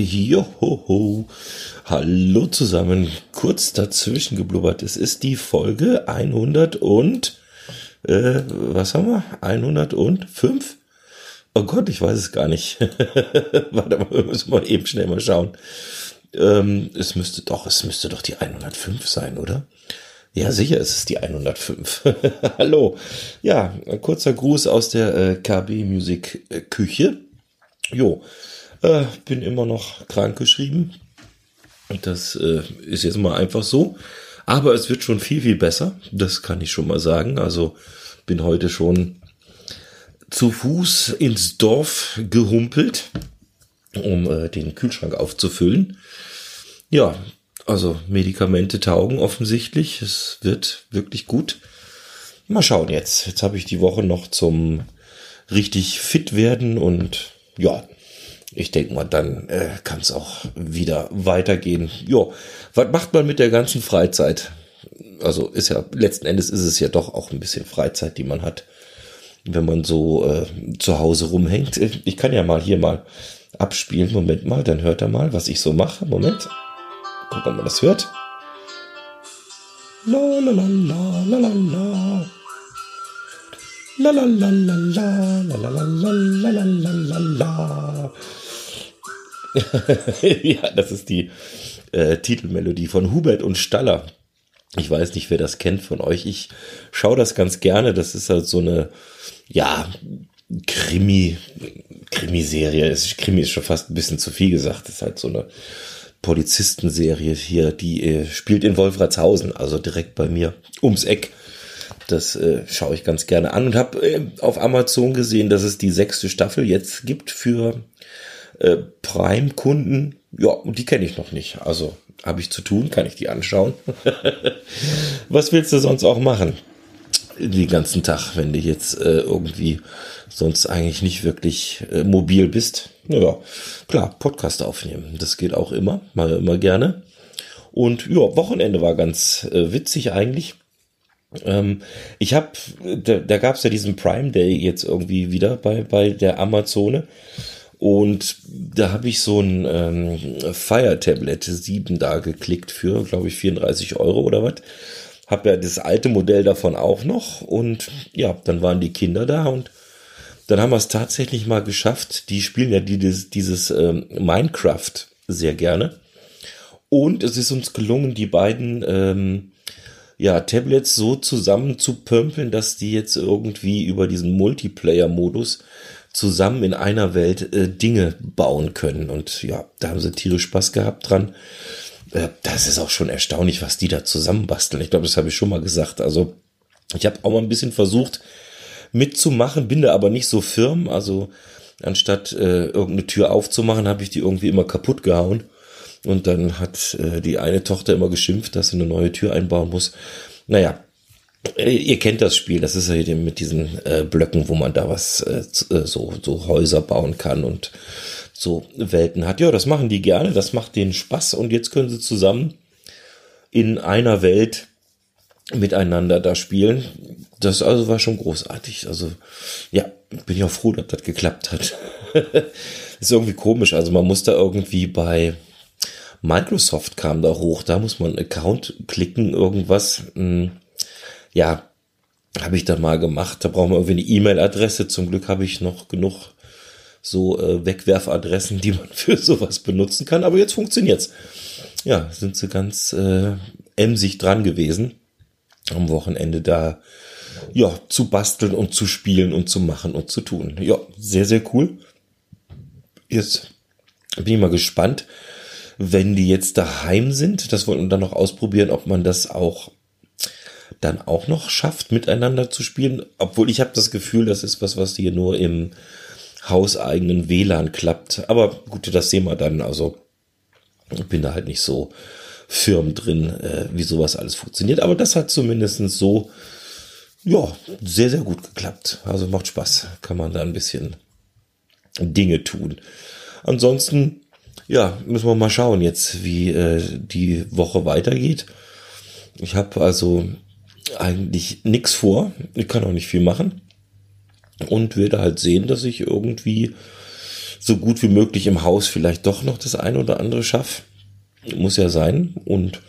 Johoho. Hallo zusammen. Kurz dazwischen geblubbert. Es ist die Folge 100 und, äh, was haben wir? 105? Oh Gott, ich weiß es gar nicht. Warte mal, wir müssen mal eben schnell mal schauen. Ähm, es müsste doch, es müsste doch die 105 sein, oder? Ja, sicher ist es die 105. Hallo. Ja, ein kurzer Gruß aus der äh, KB Music äh, Küche. Jo, äh, bin immer noch krank geschrieben. Das äh, ist jetzt mal einfach so. Aber es wird schon viel, viel besser. Das kann ich schon mal sagen. Also bin heute schon zu Fuß ins Dorf gehumpelt, um äh, den Kühlschrank aufzufüllen. Ja, also Medikamente taugen offensichtlich. Es wird wirklich gut. Mal schauen jetzt. Jetzt habe ich die Woche noch zum richtig fit werden und ja, ich denke mal, dann äh, kann es auch wieder weitergehen. Jo, was macht man mit der ganzen Freizeit? Also ist ja letzten Endes ist es ja doch auch ein bisschen Freizeit, die man hat, wenn man so äh, zu Hause rumhängt. Ich kann ja mal hier mal abspielen. Moment mal, dann hört er mal, was ich so mache. Moment. Gucken, ob man das hört. La la la la la la la. La la la la la la la la la la la la la. ja, das ist die äh, Titelmelodie von Hubert und Staller. Ich weiß nicht, wer das kennt von euch. Ich schaue das ganz gerne. Das ist halt so eine, ja, Krimi, Krimiserie. Krimi ist schon fast ein bisschen zu viel gesagt. Das ist halt so eine Polizistenserie hier, die äh, spielt in Wolfratshausen, also direkt bei mir ums Eck. Das äh, schaue ich ganz gerne an und habe äh, auf Amazon gesehen, dass es die sechste Staffel jetzt gibt für äh, Prime-Kunden. Ja, und die kenne ich noch nicht. Also habe ich zu tun, kann ich die anschauen. Was willst du sonst auch machen? Den ganzen Tag, wenn du jetzt äh, irgendwie sonst eigentlich nicht wirklich äh, mobil bist. Naja, klar, Podcast aufnehmen. Das geht auch immer, mal immer gerne. Und ja, Wochenende war ganz äh, witzig eigentlich. Ähm, ich habe, da, da gab es ja diesen Prime Day jetzt irgendwie wieder bei, bei der Amazone. Und da habe ich so ein ähm, Fire Tablet 7 da geklickt für, glaube ich, 34 Euro oder was. Habe ja das alte Modell davon auch noch. Und ja, dann waren die Kinder da und dann haben wir es tatsächlich mal geschafft. Die spielen ja dieses, dieses ähm, Minecraft sehr gerne. Und es ist uns gelungen, die beiden ähm, ja, Tablets so zusammen zu pömpeln, dass die jetzt irgendwie über diesen Multiplayer-Modus zusammen in einer Welt äh, Dinge bauen können. Und ja, da haben sie tierisch Spaß gehabt dran. Äh, das ist auch schon erstaunlich, was die da zusammenbasteln. Ich glaube, das habe ich schon mal gesagt. Also ich habe auch mal ein bisschen versucht mitzumachen, bin da aber nicht so firm. Also anstatt äh, irgendeine Tür aufzumachen, habe ich die irgendwie immer kaputt gehauen. Und dann hat äh, die eine Tochter immer geschimpft, dass sie eine neue Tür einbauen muss. Naja, ihr kennt das Spiel, das ist ja mit diesen äh, Blöcken, wo man da was äh, äh, so, so Häuser bauen kann und so Welten hat. Ja, das machen die gerne, das macht denen Spaß und jetzt können sie zusammen in einer Welt miteinander da spielen. Das also war schon großartig. Also ja, bin ich auch froh, dass das geklappt hat. ist irgendwie komisch. Also man muss da irgendwie bei Microsoft kam da hoch. Da muss man Account klicken, irgendwas. Hm ja, habe ich dann mal gemacht. Da brauchen wir irgendwie eine E-Mail-Adresse. Zum Glück habe ich noch genug so äh, Wegwerfadressen, die man für sowas benutzen kann. Aber jetzt funktioniert's. Ja, sind sie ganz äh, emsig dran gewesen, am Wochenende da ja zu basteln und zu spielen und zu machen und zu tun. Ja, sehr sehr cool. Jetzt bin ich mal gespannt, wenn die jetzt daheim sind. Das wollen wir dann noch ausprobieren, ob man das auch dann auch noch schafft, miteinander zu spielen. Obwohl ich habe das Gefühl, das ist was, was hier nur im hauseigenen WLAN klappt. Aber gut, das sehen wir dann. Also bin da halt nicht so firm drin, äh, wie sowas alles funktioniert. Aber das hat zumindest so, ja, sehr, sehr gut geklappt. Also macht Spaß. Kann man da ein bisschen Dinge tun. Ansonsten, ja, müssen wir mal schauen jetzt, wie äh, die Woche weitergeht. Ich habe also eigentlich nichts vor. Ich kann auch nicht viel machen. Und werde halt sehen, dass ich irgendwie so gut wie möglich im Haus vielleicht doch noch das ein oder andere schaffe. Muss ja sein. Und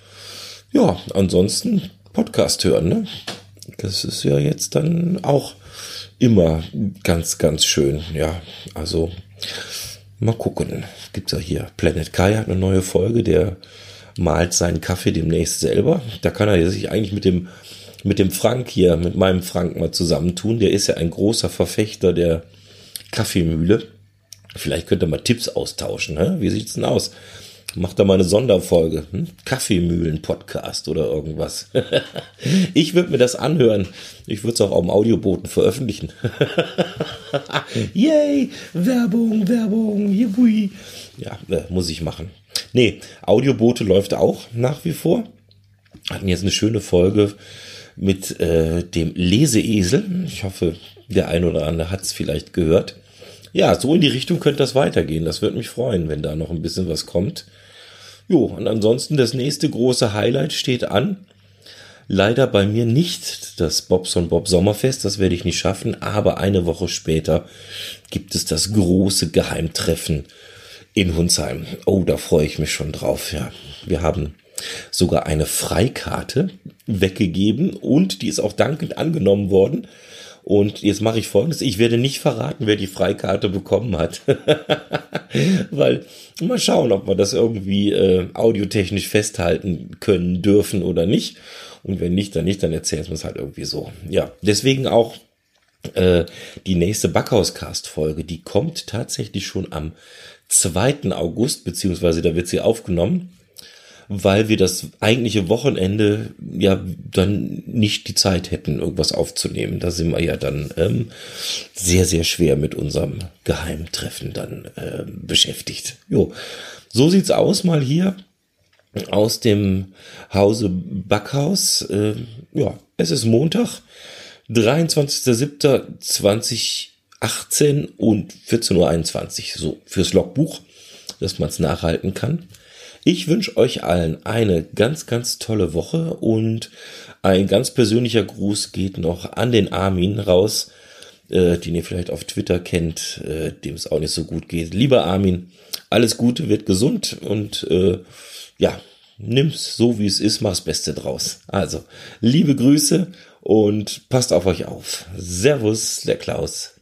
ja, ansonsten Podcast hören, ne? Das ist ja jetzt dann auch immer ganz, ganz schön. Ja, also mal gucken. Gibt's ja hier. Planet Kai hat eine neue Folge, der malt seinen Kaffee demnächst selber. Da kann er sich eigentlich mit dem, mit dem Frank hier, mit meinem Frank mal zusammentun. Der ist ja ein großer Verfechter der Kaffeemühle. Vielleicht könnt ihr mal Tipps austauschen. Hä? Wie sieht's denn aus? Macht da mal eine Sonderfolge. Hm? Kaffeemühlen-Podcast oder irgendwas. ich würde mir das anhören. Ich würde es auch auf dem Audioboten veröffentlichen. Yay! Werbung, Werbung, jibui. Ja, äh, muss ich machen. Nee, Audiobote läuft auch nach wie vor. Hatten jetzt eine schöne Folge mit äh, dem Leseesel. Ich hoffe, der ein oder andere hat es vielleicht gehört. Ja, so in die Richtung könnte das weitergehen. Das würde mich freuen, wenn da noch ein bisschen was kommt. Jo, und ansonsten das nächste große Highlight steht an. Leider bei mir nicht das Bobson Bob Sommerfest, das werde ich nicht schaffen, aber eine Woche später gibt es das große Geheimtreffen in Hunsheim. Oh, da freue ich mich schon drauf, ja. Wir haben sogar eine Freikarte weggegeben und die ist auch dankend angenommen worden. Und jetzt mache ich folgendes. Ich werde nicht verraten, wer die Freikarte bekommen hat. Weil mal schauen, ob wir das irgendwie äh, audiotechnisch festhalten können dürfen oder nicht. Und wenn nicht, dann nicht, dann erzählen wir es halt irgendwie so. Ja, deswegen auch äh, die nächste Backhauscast-Folge, die kommt tatsächlich schon am 2. August, beziehungsweise da wird sie aufgenommen weil wir das eigentliche Wochenende ja dann nicht die Zeit hätten, irgendwas aufzunehmen. Da sind wir ja dann ähm, sehr, sehr schwer mit unserem Geheimtreffen dann äh, beschäftigt. Jo, so sieht's aus mal hier aus dem Hause Backhaus. Äh, ja, es ist Montag, 23.07.2018 und 14.21 Uhr, so fürs Logbuch, dass man es nachhalten kann. Ich wünsche euch allen eine ganz, ganz tolle Woche und ein ganz persönlicher Gruß geht noch an den Armin raus, äh, den ihr vielleicht auf Twitter kennt, äh, dem es auch nicht so gut geht. Lieber Armin, alles Gute, wird gesund und äh, ja, nimm's so wie es ist, mach's Beste draus. Also, liebe Grüße und passt auf euch auf. Servus, der Klaus.